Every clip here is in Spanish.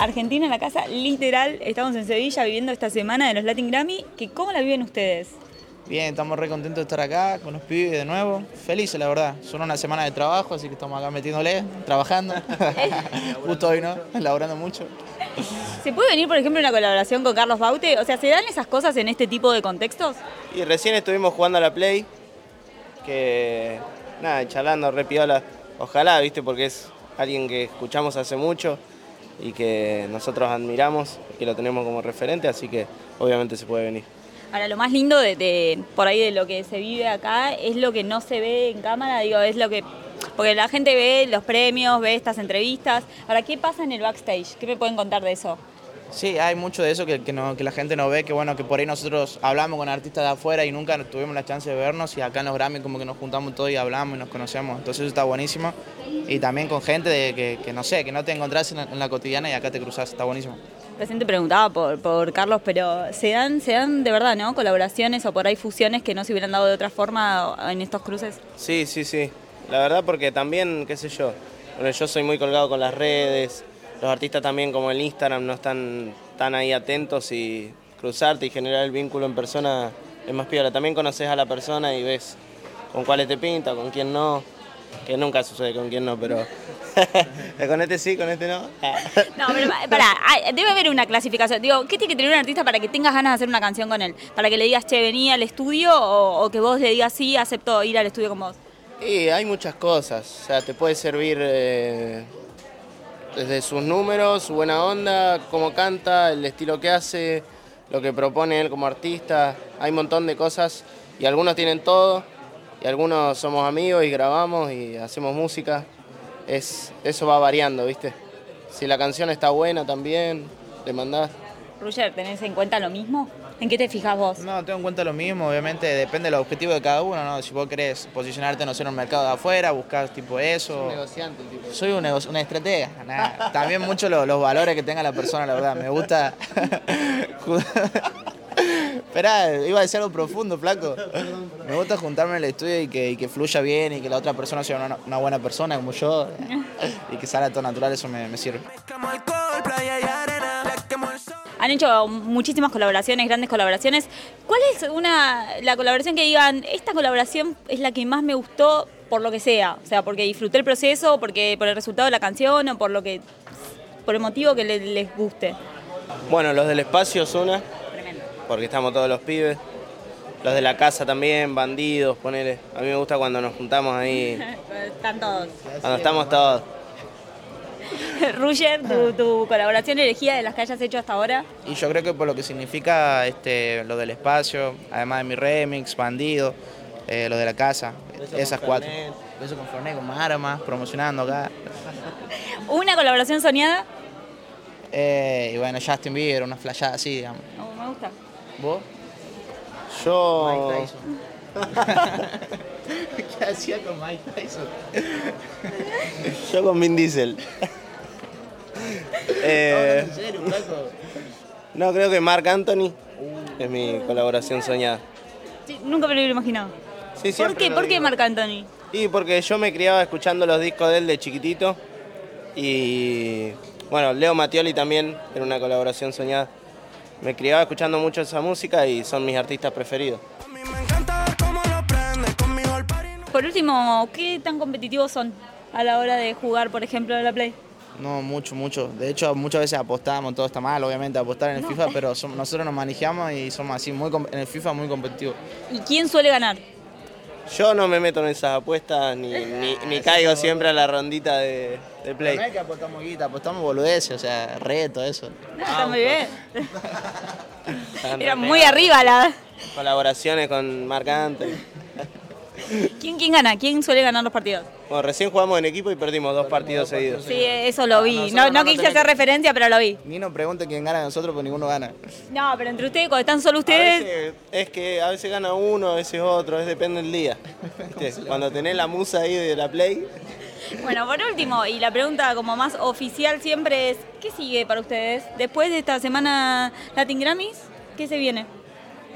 Argentina en la casa, literal, estamos en Sevilla viviendo esta semana de los Latin Grammy, que ¿cómo la viven ustedes? Bien, estamos re contentos de estar acá con los pibes de nuevo. Felices, la verdad. Son una semana de trabajo, así que estamos acá metiéndole, trabajando. Justo hoy, ¿no? Laborando mucho. ¿Se puede venir, por ejemplo, una colaboración con Carlos Baute? O sea, ¿se dan esas cosas en este tipo de contextos? Y recién estuvimos jugando a la Play, que nada, charlando, re piola. Ojalá, viste, porque es alguien que escuchamos hace mucho y que nosotros admiramos, que lo tenemos como referente, así que obviamente se puede venir. Ahora, lo más lindo de, por ahí de lo que se vive acá es lo que no se ve en cámara, digo, es lo que... Porque la gente ve los premios, ve estas entrevistas. Ahora, ¿qué pasa en el backstage? ¿Qué me pueden contar de eso? Sí, hay mucho de eso que, que, no, que la gente no ve, que bueno, que por ahí nosotros hablamos con artistas de afuera y nunca tuvimos la chance de vernos y acá en los Grammy como que nos juntamos todos y hablamos y nos conocemos, entonces eso está buenísimo. Y también con gente de que, que no sé, que no te encontrás en la, en la, cotidiana y acá te cruzás, está buenísimo. Recién te preguntaba por, por Carlos, pero ¿se dan, se dan de verdad, ¿no? Colaboraciones o por ahí fusiones que no se hubieran dado de otra forma en estos cruces. Sí, sí, sí. La verdad porque también, qué sé yo, bueno, yo soy muy colgado con las redes, los artistas también como el Instagram no están tan ahí atentos y cruzarte y generar el vínculo en persona es más piola. También conoces a la persona y ves con cuáles te pinta, con quién no, que nunca sucede con quién no, pero con este sí, con este no. no, pero pará, debe haber una clasificación. Digo, ¿qué tiene que tener un artista para que tengas ganas de hacer una canción con él? ¿Para que le digas, che, vení al estudio o, o que vos le digas, sí, acepto ir al estudio con vos? Y hay muchas cosas, o sea, te puede servir eh, desde sus números, su buena onda, cómo canta, el estilo que hace, lo que propone él como artista. Hay un montón de cosas y algunos tienen todo y algunos somos amigos y grabamos y hacemos música. Es, eso va variando, ¿viste? Si la canción está buena también, le mandás. Roger, ¿tenés en cuenta lo mismo? ¿En qué te fijas vos? No, tengo en cuenta lo mismo, obviamente depende del objetivo de cada uno, ¿no? Si vos querés posicionarte, no sé, en un mercado de afuera, buscar tipo eso. Soy un negociante, tipo. Soy un negocio, una estratega. Nah. También mucho lo, los valores que tenga la persona, la verdad. Me gusta. Esperá, iba a decir algo profundo, flaco. Me gusta juntarme en el estudio y que, y que fluya bien y que la otra persona sea una, una, buena persona como yo y que salga todo natural, eso me, me sirve. Han hecho muchísimas colaboraciones, grandes colaboraciones. ¿Cuál es una la colaboración que digan, esta colaboración es la que más me gustó por lo que sea? O sea, porque disfruté el proceso, porque por el resultado de la canción o por lo que por el motivo que les, les guste. Bueno, los del espacio es una, porque estamos todos los pibes. Los de la casa también, bandidos, ponele. A mí me gusta cuando nos juntamos ahí. Están todos. Cuando estamos todos. Ruger, tu, tu, colaboración elegida de las que hayas hecho hasta ahora. Y yo creo que por lo que significa este, lo del espacio, además de mi remix, Bandido, eh, lo de la casa, Beso esas cuatro. Fernet. Beso con Fernet, con Marama, promocionando acá. ¿Una colaboración soñada? Eh, y bueno, Justin Bieber, una flashada así, digamos. No, me gusta. ¿Vos? Yo. Mike Tyson. ¿Qué hacía con Mike Tyson? Yo con Vin Diesel. Eh, ¿En no, creo que Mark Anthony es mi colaboración soñada. Sí, nunca me lo hubiera imaginado. Sí, ¿Por qué? ¿Por qué. Marc Anthony? Y porque yo me criaba escuchando los discos de él de chiquitito. Y bueno, Leo Mattioli también era una colaboración soñada. Me criaba escuchando mucho esa música y son mis artistas preferidos. Por último, ¿qué tan competitivos son a la hora de jugar, por ejemplo, a la Play? No, mucho, mucho. De hecho, muchas veces apostamos, todo está mal, obviamente, apostar en el FIFA, pero nosotros nos manejamos y somos así, muy en el FIFA muy competitivos. ¿Y quién suele ganar? Yo no me meto en esas apuestas ni, ni, ni caigo siempre a la rondita de, de play. No es que apostamos guita, apostamos boludeces, o sea, reto, eso. No, está muy bien. Era muy arriba la... Colaboraciones con Marc Anthony. ¿Quién, ¿Quién gana? ¿Quién suele ganar los partidos? Bueno, recién jugamos en equipo y perdimos dos partidos seguidos. Sí, eso lo vi. nosotros No, no no nos quise hacer referencia, pero lo vi. Ni nos pregunte quién gana de nosotros, porque ninguno gana. No, pero entre ustedes, cuando están solo A ustedes... veces, es que a veces gana uno, a veces otro, es depende del día. Cuando tenés la musa ahí de la play, Bueno, por último, y la pregunta como más oficial siempre es, ¿qué sigue para ustedes? Después de esta semana Latin Grammys, ¿qué se viene?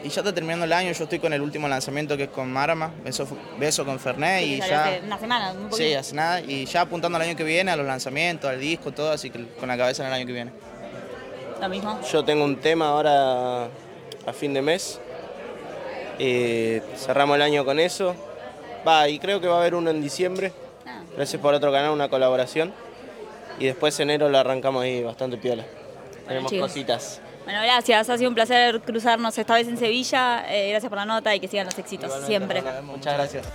Y ya está terminando el año, yo estoy con el último lanzamiento que es con Marama, beso, beso con Fernet y Salió hace ya... una semana, un poquito. Sí, hace nada, y ya apuntando al año que viene, a los lanzamientos, al disco, todo, así que con la cabeza en el año que viene. Lo mismo. Yo tengo un tema ahora a fin de mes. Eh, cerramos el año con eso. Va, y creo que va a haber uno en diciembre. Ah. Gracias por otro canal, una colaboración. Y después enero lo arrancamos ahí bastante piola. Tenemos chicos. cositas. Bueno, gracias. Ha sido un placer cruzarnos esta vez en Sevilla. Eh, gracias por la nota y que sigan los éxitos siempre. Muchas gracias.